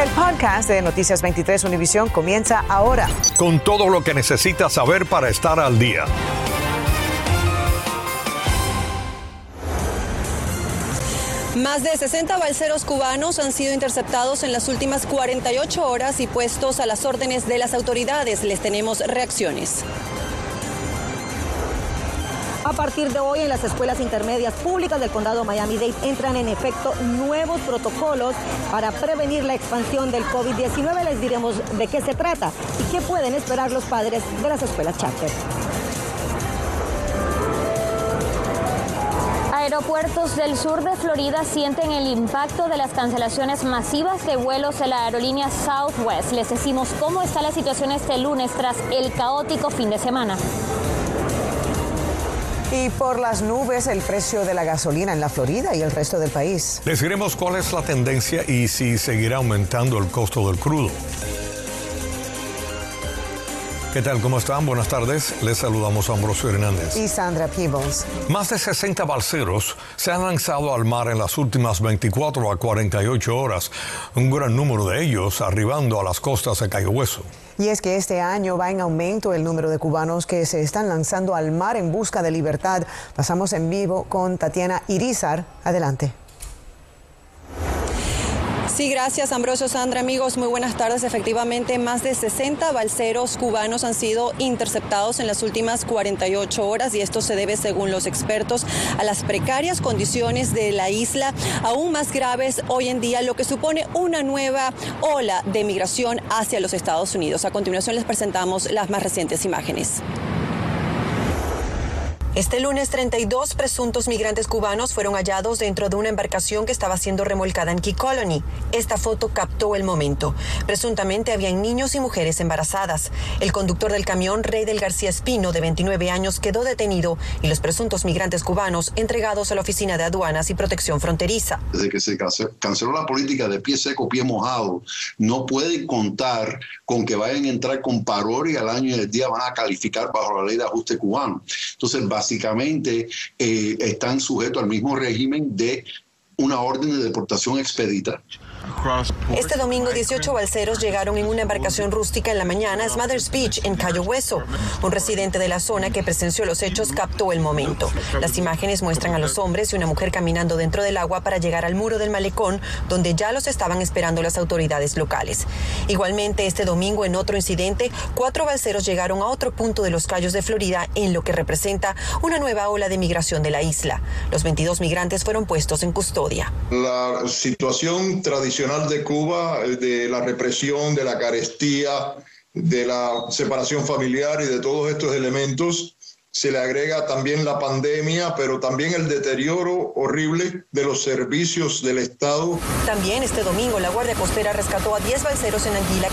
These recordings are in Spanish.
El podcast de Noticias 23 Univisión comienza ahora. Con todo lo que necesitas saber para estar al día. Más de 60 balseros cubanos han sido interceptados en las últimas 48 horas y puestos a las órdenes de las autoridades. Les tenemos reacciones. A partir de hoy en las escuelas intermedias públicas del condado Miami-Dade entran en efecto nuevos protocolos para prevenir la expansión del COVID-19. Les diremos de qué se trata y qué pueden esperar los padres de las escuelas charter. Aeropuertos del sur de Florida sienten el impacto de las cancelaciones masivas de vuelos de la aerolínea Southwest. Les decimos cómo está la situación este lunes tras el caótico fin de semana. Y por las nubes el precio de la gasolina en la Florida y el resto del país. Les cuál es la tendencia y si seguirá aumentando el costo del crudo. ¿Qué tal? ¿Cómo están? Buenas tardes. Les saludamos a Ambrosio Hernández. Y Sandra Peebles. Más de 60 balseros se han lanzado al mar en las últimas 24 a 48 horas, un gran número de ellos arribando a las costas de Cayo Hueso. Y es que este año va en aumento el número de cubanos que se están lanzando al mar en busca de libertad. Pasamos en vivo con Tatiana Irizar. Adelante. Sí, gracias Ambrosio Sandra, amigos, muy buenas tardes. Efectivamente, más de 60 balseros cubanos han sido interceptados en las últimas 48 horas y esto se debe, según los expertos, a las precarias condiciones de la isla, aún más graves hoy en día, lo que supone una nueva ola de migración hacia los Estados Unidos. A continuación les presentamos las más recientes imágenes. Este lunes, 32 presuntos migrantes cubanos fueron hallados dentro de una embarcación que estaba siendo remolcada en Key Colony. Esta foto captó el momento. Presuntamente habían niños y mujeres embarazadas. El conductor del camión, Rey del García Espino, de 29 años, quedó detenido y los presuntos migrantes cubanos entregados a la Oficina de Aduanas y Protección Fronteriza. Desde que se canceló la política de pie seco, pie mojado, no pueden contar con que vayan a entrar con paror y al año y el día van a calificar bajo la ley de ajuste cubano. Entonces, básicamente eh, están sujetos al mismo régimen de una orden de deportación expedita. Este domingo, 18 balseros llegaron en una embarcación rústica en la mañana a Smothers Beach, en Cayo Hueso. Un residente de la zona que presenció los hechos captó el momento. Las imágenes muestran a los hombres y una mujer caminando dentro del agua para llegar al muro del malecón, donde ya los estaban esperando las autoridades locales. Igualmente, este domingo, en otro incidente, cuatro balseros llegaron a otro punto de los Cayos de Florida, en lo que representa una nueva ola de migración de la isla. Los 22 migrantes fueron puestos en custodia. La situación tradicional de Cuba, de la represión, de la carestía, de la separación familiar y de todos estos elementos, se le agrega también la pandemia, pero también el deterioro horrible de los servicios del Estado. También este domingo la Guardia Costera rescató a 10 balseros en Anguila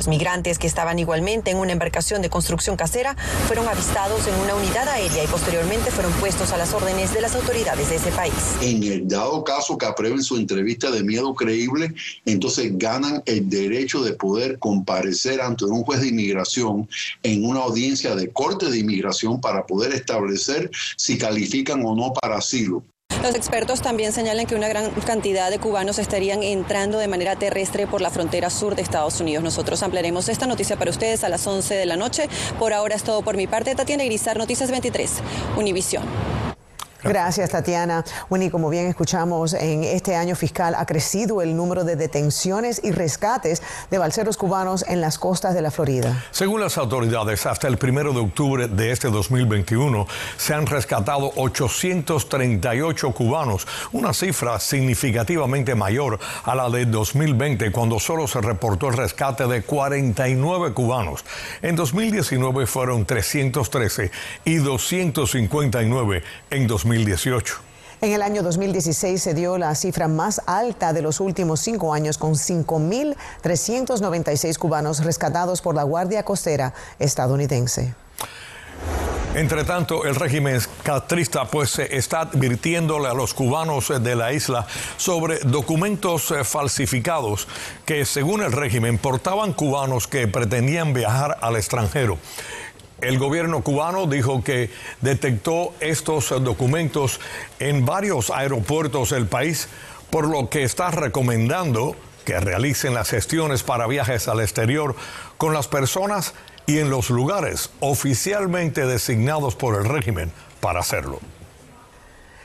Los migrantes que estaban igualmente en una embarcación de construcción casera fueron avistados en una unidad aérea y posteriormente fueron puestos a las órdenes de las autoridades de ese país. En el dado caso que aprueben su entrevista de miedo creíble, entonces ganan el derecho de poder comparecer ante un juez de inmigración en una audiencia de corte de inmigración para poder establecer si califican o no para asilo. Los expertos también señalan que una gran cantidad de cubanos estarían entrando de manera terrestre por la frontera sur de Estados Unidos. Nosotros ampliaremos esta noticia para ustedes a las 11 de la noche. Por ahora es todo por mi parte. Tatiana Grisar, Noticias 23, Univisión. Gracias, Tatiana. Bueno, y como bien escuchamos, en este año fiscal ha crecido el número de detenciones y rescates de balseros cubanos en las costas de la Florida. Según las autoridades, hasta el primero de octubre de este 2021 se han rescatado 838 cubanos, una cifra significativamente mayor a la de 2020, cuando solo se reportó el rescate de 49 cubanos. En 2019 fueron 313 y 259 en 2020. En el año 2016 se dio la cifra más alta de los últimos cinco años con 5.396 cubanos rescatados por la Guardia Costera estadounidense. Entre tanto, el régimen castrista pues está advirtiéndole a los cubanos de la isla sobre documentos eh, falsificados que según el régimen portaban cubanos que pretendían viajar al extranjero. El gobierno cubano dijo que detectó estos documentos en varios aeropuertos del país, por lo que está recomendando que realicen las gestiones para viajes al exterior con las personas y en los lugares oficialmente designados por el régimen para hacerlo.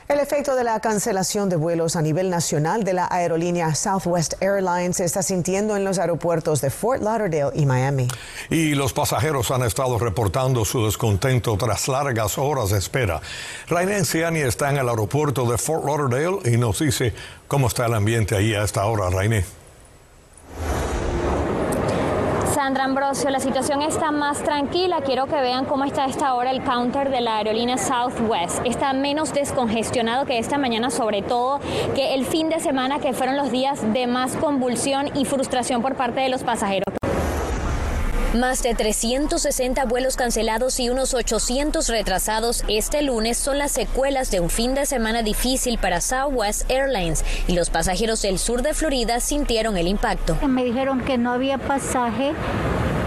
El efecto de la cancelación de vuelos a nivel nacional de la aerolínea Southwest Airlines se está sintiendo en los aeropuertos de Fort Lauderdale y Miami. Y los pasajeros han estado reportando su descontento tras largas horas de espera. Rainer Ciani está en el aeropuerto de Fort Lauderdale y nos dice cómo está el ambiente ahí a esta hora, Rainer. Sandra Ambrosio, la situación está más tranquila. Quiero que vean cómo está a esta hora el counter de la aerolínea Southwest. Está menos descongestionado que esta mañana, sobre todo que el fin de semana, que fueron los días de más convulsión y frustración por parte de los pasajeros. Más de 360 vuelos cancelados y unos 800 retrasados este lunes son las secuelas de un fin de semana difícil para Southwest Airlines y los pasajeros del sur de Florida sintieron el impacto. Me dijeron que no había pasaje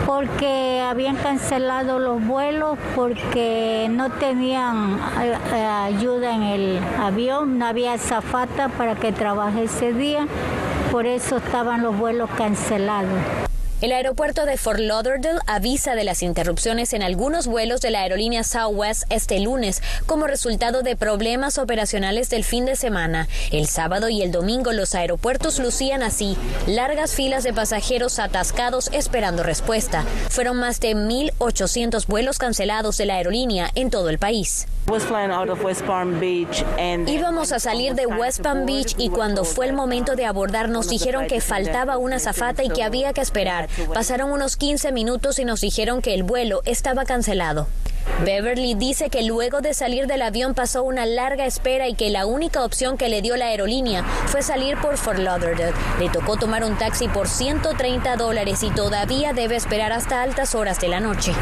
porque habían cancelado los vuelos porque no tenían eh, ayuda en el avión, no había zafata para que trabaje ese día, por eso estaban los vuelos cancelados. El aeropuerto de Fort Lauderdale avisa de las interrupciones en algunos vuelos de la aerolínea Southwest este lunes como resultado de problemas operacionales del fin de semana. El sábado y el domingo los aeropuertos lucían así, largas filas de pasajeros atascados esperando respuesta. Fueron más de 1.800 vuelos cancelados de la aerolínea en todo el país. Íbamos a salir de West Palm Beach y cuando fue el momento de abordar nos dijeron que faltaba una zafata y que había que esperar. Pasaron unos 15 minutos y nos dijeron que el vuelo estaba cancelado. Beverly dice que luego de salir del avión pasó una larga espera y que la única opción que le dio la aerolínea fue salir por Fort Lauderdale. Le tocó tomar un taxi por 130 dólares y todavía debe esperar hasta altas horas de la noche.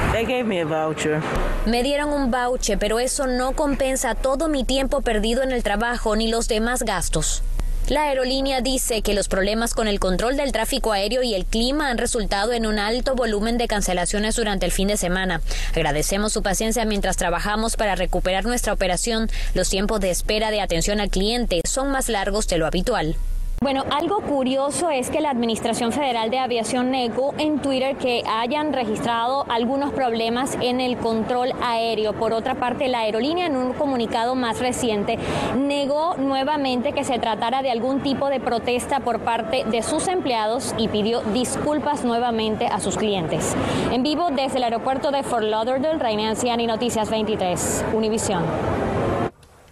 Me dieron un voucher, pero eso no compensa todo mi tiempo perdido en el trabajo ni los demás gastos. La aerolínea dice que los problemas con el control del tráfico aéreo y el clima han resultado en un alto volumen de cancelaciones durante el fin de semana. Agradecemos su paciencia mientras trabajamos para recuperar nuestra operación. Los tiempos de espera de atención al cliente son más largos de lo habitual. Bueno, algo curioso es que la Administración Federal de Aviación negó en Twitter que hayan registrado algunos problemas en el control aéreo. Por otra parte, la aerolínea en un comunicado más reciente negó nuevamente que se tratara de algún tipo de protesta por parte de sus empleados y pidió disculpas nuevamente a sus clientes. En vivo desde el aeropuerto de Fort Lauderdale, Reina Anciani Noticias 23, Univisión.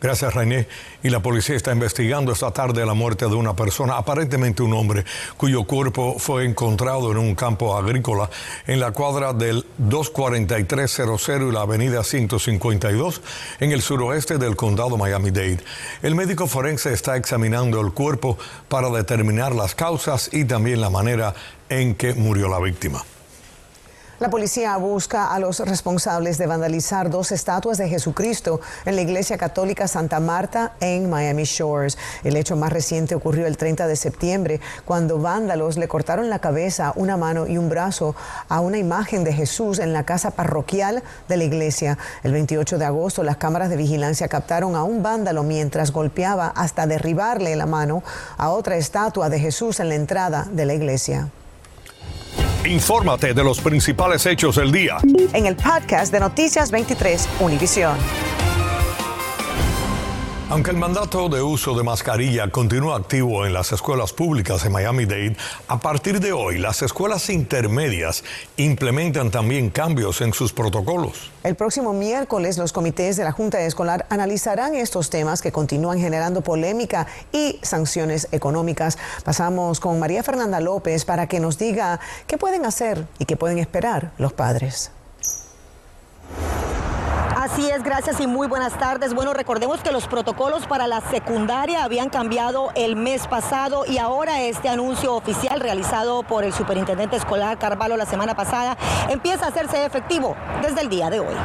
Gracias, René. Y la policía está investigando esta tarde la muerte de una persona, aparentemente un hombre, cuyo cuerpo fue encontrado en un campo agrícola en la cuadra del 24300 y la avenida 152 en el suroeste del condado Miami-Dade. El médico forense está examinando el cuerpo para determinar las causas y también la manera en que murió la víctima. La policía busca a los responsables de vandalizar dos estatuas de Jesucristo en la Iglesia Católica Santa Marta en Miami Shores. El hecho más reciente ocurrió el 30 de septiembre, cuando vándalos le cortaron la cabeza, una mano y un brazo a una imagen de Jesús en la casa parroquial de la iglesia. El 28 de agosto, las cámaras de vigilancia captaron a un vándalo mientras golpeaba hasta derribarle la mano a otra estatua de Jesús en la entrada de la iglesia. Infórmate de los principales hechos del día. En el podcast de Noticias 23, Univisión. Aunque el mandato de uso de mascarilla continúa activo en las escuelas públicas de Miami-Dade, a partir de hoy las escuelas intermedias implementan también cambios en sus protocolos. El próximo miércoles los comités de la Junta Escolar analizarán estos temas que continúan generando polémica y sanciones económicas. Pasamos con María Fernanda López para que nos diga qué pueden hacer y qué pueden esperar los padres. Así es, gracias y muy buenas tardes. Bueno, recordemos que los protocolos para la secundaria habían cambiado el mes pasado y ahora este anuncio oficial realizado por el superintendente escolar Carvalho la semana pasada empieza a hacerse efectivo desde el día de hoy.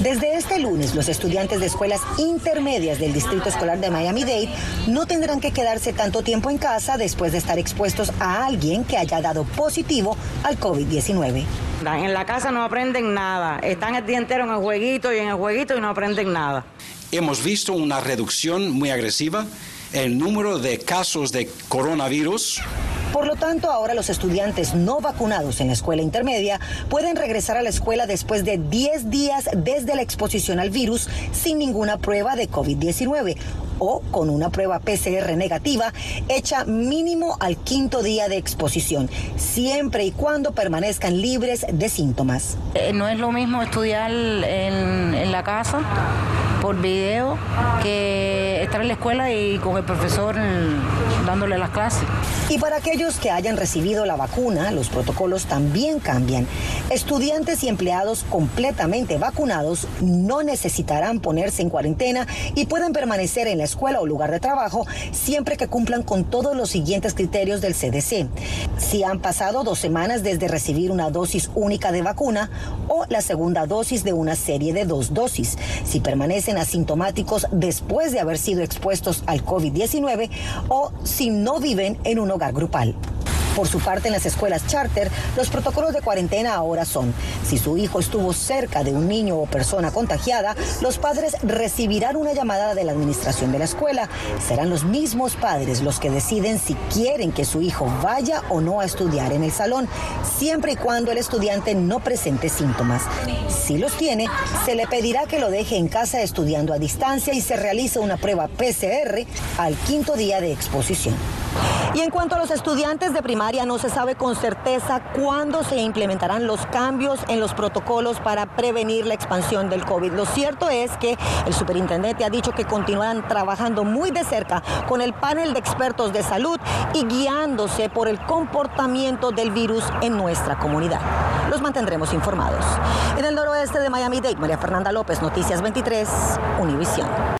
Desde este lunes, los estudiantes de escuelas intermedias del Distrito Escolar de Miami-Dade no tendrán que quedarse tanto tiempo en casa después de estar expuestos a alguien que haya dado positivo al COVID-19. En la casa no aprenden nada, están el día entero en el jueguito y en el jueguito y no aprenden nada. Hemos visto una reducción muy agresiva en el número de casos de coronavirus Por lo tanto, ahora los estudiantes no vacunados en la escuela intermedia pueden regresar a la escuela después de 10 días desde la exposición al virus sin ninguna prueba de COVID-19 o con una prueba PCR negativa hecha mínimo al quinto día de exposición, siempre y cuando permanezcan libres de síntomas. Eh, no es lo mismo estudiar en, en la casa por video que estar en la escuela y con el profesor Y para aquellos que hayan recibido la vacuna, los protocolos también cambian. Estudiantes y empleados completamente vacunados no necesitarán ponerse en cuarentena y pueden permanecer en la escuela o lugar de trabajo siempre que cumplan con todos los siguientes criterios del CDC. Si han pasado dos semanas desde recibir una dosis única de vacuna o la segunda dosis de una serie de dos dosis. Si permanecen asintomáticos después de haber sido expuestos al COVID-19 o si no viven en un hogar grupal. Por su parte, en las escuelas charter, los protocolos de cuarentena ahora son, si su hijo estuvo cerca de un niño o persona contagiada, los padres recibirán una llamada de la administración de la escuela. Serán los mismos padres los que deciden si quieren que su hijo vaya o no a estudiar en el salón, siempre y cuando el estudiante no presente síntomas. Si los tiene, se le pedirá que lo deje en casa estudiando a distancia y se realice una prueba PCR al quinto día de exposición. Y en cuanto a los estudiantes de primaria, no se sabe con certeza cuándo se implementarán los cambios en los protocolos para prevenir la expansión del COVID. Lo cierto es que el superintendente ha dicho que continuarán trabajando muy de cerca con el panel de expertos de salud y guiándose por el comportamiento del virus en nuestra comunidad. Los mantendremos informados. En el noroeste de Miami-Dade, María Fernanda López, Noticias 23, Univisión.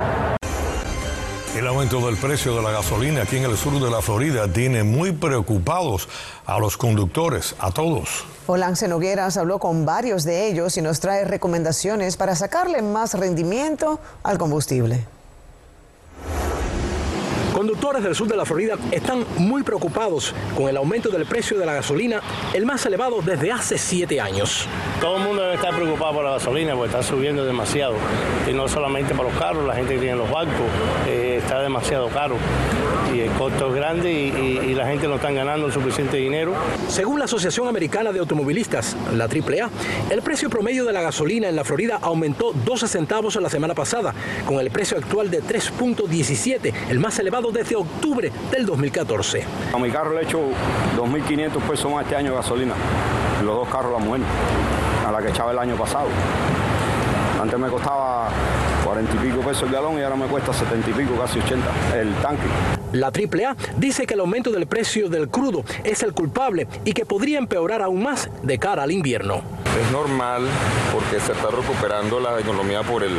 El aumento del precio de la gasolina aquí en el sur de la Florida tiene muy preocupados a los conductores, a todos. Olance Nogueras habló con varios de ellos y nos trae recomendaciones para sacarle más rendimiento al combustible. Conductores del sur de la Florida están muy preocupados con el aumento del precio de la gasolina, el más elevado desde hace siete años. Todo el mundo debe estar preocupado por la gasolina porque está subiendo demasiado. Y no solamente para los carros, la gente que tiene los bancos, eh, está demasiado caro. Y el costo es grande y, y la gente no está ganando el suficiente dinero. Según la Asociación Americana de Automovilistas, la AAA, el precio promedio de la gasolina en la Florida aumentó 12 centavos la semana pasada, con el precio actual de 3.17, el más elevado desde octubre del 2014. A mi carro le he hecho 2.500 pesos más este año de gasolina. Los dos carros la mujer, a la que echaba el año pasado. Antes me costaba 40 y pico pesos el galón y ahora me cuesta 70 y pico, casi 80 el tanque. La AAA dice que el aumento del precio del crudo es el culpable y que podría empeorar aún más de cara al invierno. Es normal porque se está recuperando la economía por el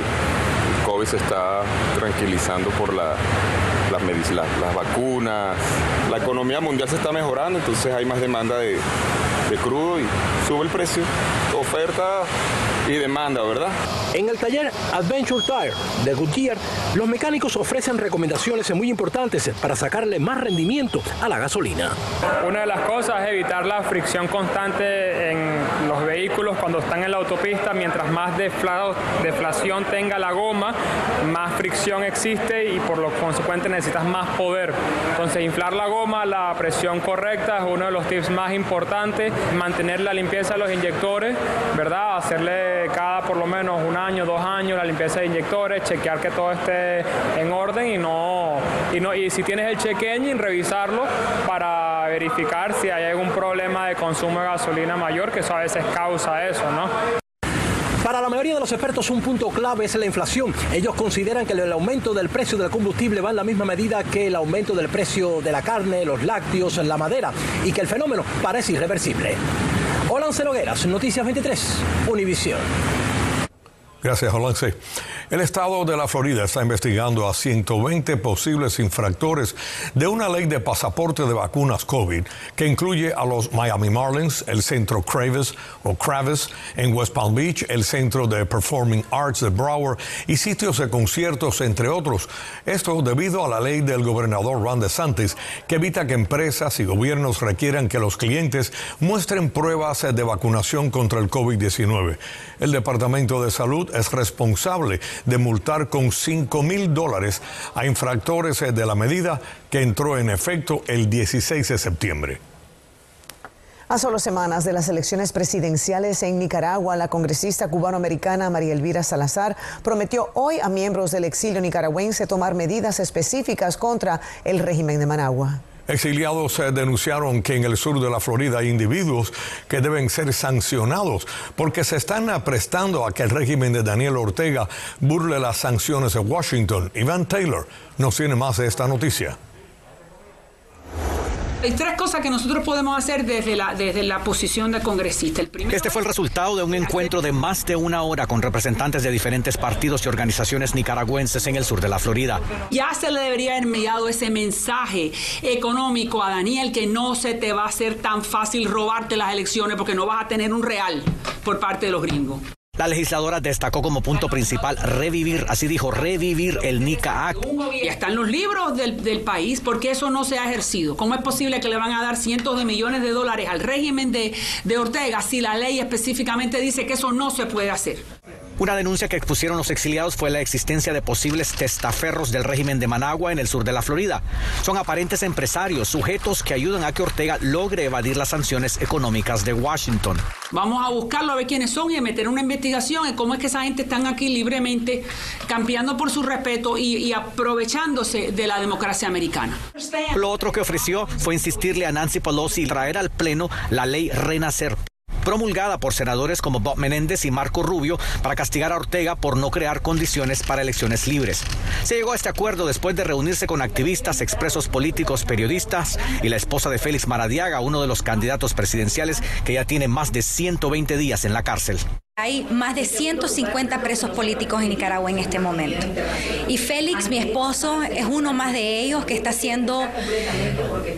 COVID, se está tranquilizando por la, las, medicinas, las vacunas, la economía mundial se está mejorando, entonces hay más demanda de, de crudo y sube el precio. Oferta y demanda, ¿verdad? En el taller Adventure Tire de Goodyear, los mecánicos ofrecen recomendaciones muy importantes para sacarle más rendimiento a la gasolina. Una de las cosas es evitar la fricción constante en los vehículos cuando están en la autopista. Mientras más deflación tenga la goma, más fricción existe y por lo consecuente necesitas más poder. Entonces, inflar la goma, la presión correcta es uno de los tips más importantes. Mantener la limpieza de los inyectores, ¿verdad? Hacerle cada por lo menos un año, dos años la limpieza de inyectores, chequear que todo esté en orden y no y no y si tienes el check engine revisarlo para verificar si hay algún problema de consumo de gasolina mayor, que eso a veces causa eso, ¿no? Para la mayoría de los expertos un punto clave es la inflación. Ellos consideran que el aumento del precio del combustible va en la misma medida que el aumento del precio de la carne, los lácteos, la madera y que el fenómeno parece irreversible. Olance Nogueras, Noticias 23, Univisión. Gracias, Olance. El estado de la Florida está investigando a 120 posibles infractores de una ley de pasaporte de vacunas COVID que incluye a los Miami Marlins, el centro Kravis o Kravis en West Palm Beach, el centro de Performing Arts de Broward y sitios de conciertos, entre otros. Esto debido a la ley del gobernador Ron DeSantis que evita que empresas y gobiernos requieran que los clientes muestren pruebas de vacunación contra el COVID-19. El Departamento de Salud es responsable de multar con 5 mil dólares a infractores de la medida que entró en efecto el 16 de septiembre. A solo semanas de las elecciones presidenciales en Nicaragua, la congresista cubanoamericana María Elvira Salazar prometió hoy a miembros del exilio nicaragüense tomar medidas específicas contra el régimen de Managua. Exiliados eh, denunciaron que en el sur de la Florida hay individuos que deben ser sancionados porque se están aprestando a que el régimen de Daniel Ortega burle las sanciones de Washington. Iván Taylor nos tiene más de esta noticia. Hay tres cosas que nosotros podemos hacer desde la, desde la posición de congresista. El este fue el resultado de un encuentro de más de una hora con representantes de diferentes partidos y organizaciones nicaragüenses en el sur de la Florida. Ya se le debería haber enviado ese mensaje económico a Daniel que no se te va a hacer tan fácil robarte las elecciones porque no vas a tener un real por parte de los gringos. La legisladora destacó como punto principal revivir, así dijo, revivir el NICA Act. Y están los libros del, país, porque eso no se ha ejercido? ¿Cómo es posible que le van a dar cientos de millones de dólares al régimen de Ortega si la ley específicamente dice que eso no se puede hacer? Una denuncia que expusieron los exiliados fue la existencia de posibles testaferros del régimen de Managua en el sur de la Florida. Son aparentes empresarios, sujetos que ayudan a que Ortega logre evadir las sanciones económicas de Washington. Vamos a buscarlo, a ver quiénes son y a meter una investigación en cómo es que esa gente están aquí libremente, campeando por su respeto y, y aprovechándose de la democracia americana. Lo otro que ofreció fue insistirle a Nancy Pelosi traer al Pleno la ley Renacer promulgada por senadores como Bob Menéndez y Marco Rubio para castigar a Ortega por no crear condiciones para elecciones libres. Se llegó a este acuerdo después de reunirse con activistas, expresos políticos, periodistas y la esposa de Félix Maradiaga, uno de los candidatos presidenciales que ya tiene más de 120 días en la cárcel. Hay más de 150 presos políticos en Nicaragua en este momento. Y Félix, mi esposo, es uno más de ellos que está siendo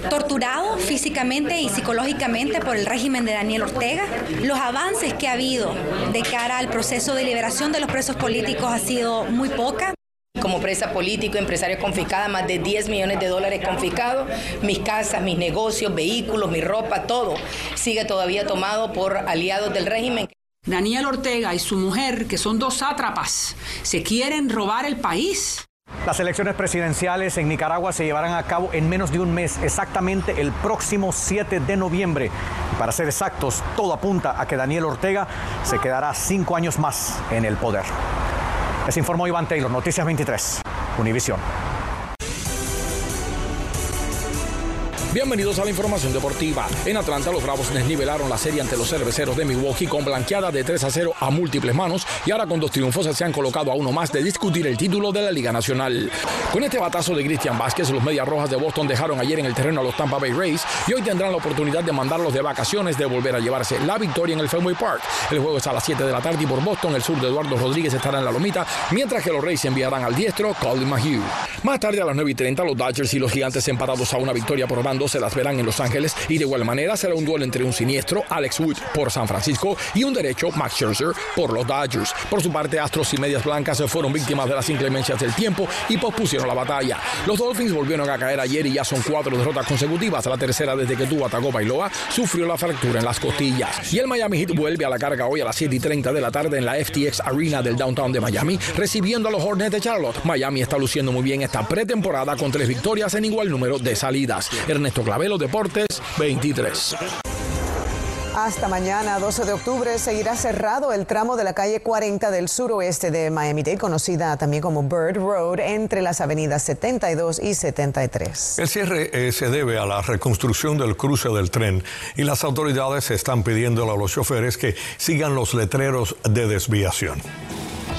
torturado físicamente y psicológicamente por el régimen de Daniel Ortega. Los avances que ha habido de cara al proceso de liberación de los presos políticos ha sido muy poca. Como presa político, empresario confiscada, más de 10 millones de dólares confiscados, mis casas, mis negocios, vehículos, mi ropa, todo sigue todavía tomado por aliados del régimen. Daniel Ortega y su mujer, que son dos sátrapas, se quieren robar el país. Las elecciones presidenciales en Nicaragua se llevarán a cabo en menos de un mes, exactamente el próximo 7 de noviembre. Para ser exactos, todo apunta a que Daniel Ortega se quedará cinco años más en el poder. Les informó Iván Taylor, Noticias 23, Univisión. Bienvenidos a la información deportiva. En Atlanta, los Bravos desnivelaron la serie ante los cerveceros de Milwaukee con blanqueada de 3 a 0 a múltiples manos y ahora con dos triunfos se han colocado a uno más de discutir el título de la Liga Nacional. Con este batazo de Christian Vázquez, los Medias Rojas de Boston dejaron ayer en el terreno a los Tampa Bay Rays y hoy tendrán la oportunidad de mandarlos de vacaciones de volver a llevarse la victoria en el Fenway Park. El juego es a las 7 de la tarde y por Boston el sur de Eduardo Rodríguez estará en la lomita, mientras que los Rays enviarán al diestro Colin McHugh. Más tarde a las 9 y 30 los Dodgers y los Gigantes empatados a una victoria por bando se las verán en los Ángeles y de igual manera será un duelo entre un siniestro Alex Wood por San Francisco y un derecho Max Scherzer por los Dodgers. Por su parte, Astros y Medias Blancas fueron víctimas de las inclemencias del tiempo y pospusieron la batalla. Los Dolphins volvieron a caer ayer y ya son cuatro derrotas consecutivas. La tercera desde que tuvo atacó Bailoa sufrió la fractura en las costillas. Y el Miami Heat vuelve a la carga hoy a las 7 y 30 de la tarde en la FTX Arena del downtown de Miami, recibiendo a los Hornets de Charlotte. Miami está luciendo muy bien esta pretemporada con tres victorias en igual número de salidas. Ernesto Clavelo, Deportes 23. Hasta mañana, 12 de octubre, seguirá cerrado el tramo de la calle 40 del suroeste de Miami-Dade, conocida también como Bird Road, entre las avenidas 72 y 73. El cierre eh, se debe a la reconstrucción del cruce del tren y las autoridades están pidiendo a los choferes que sigan los letreros de desviación.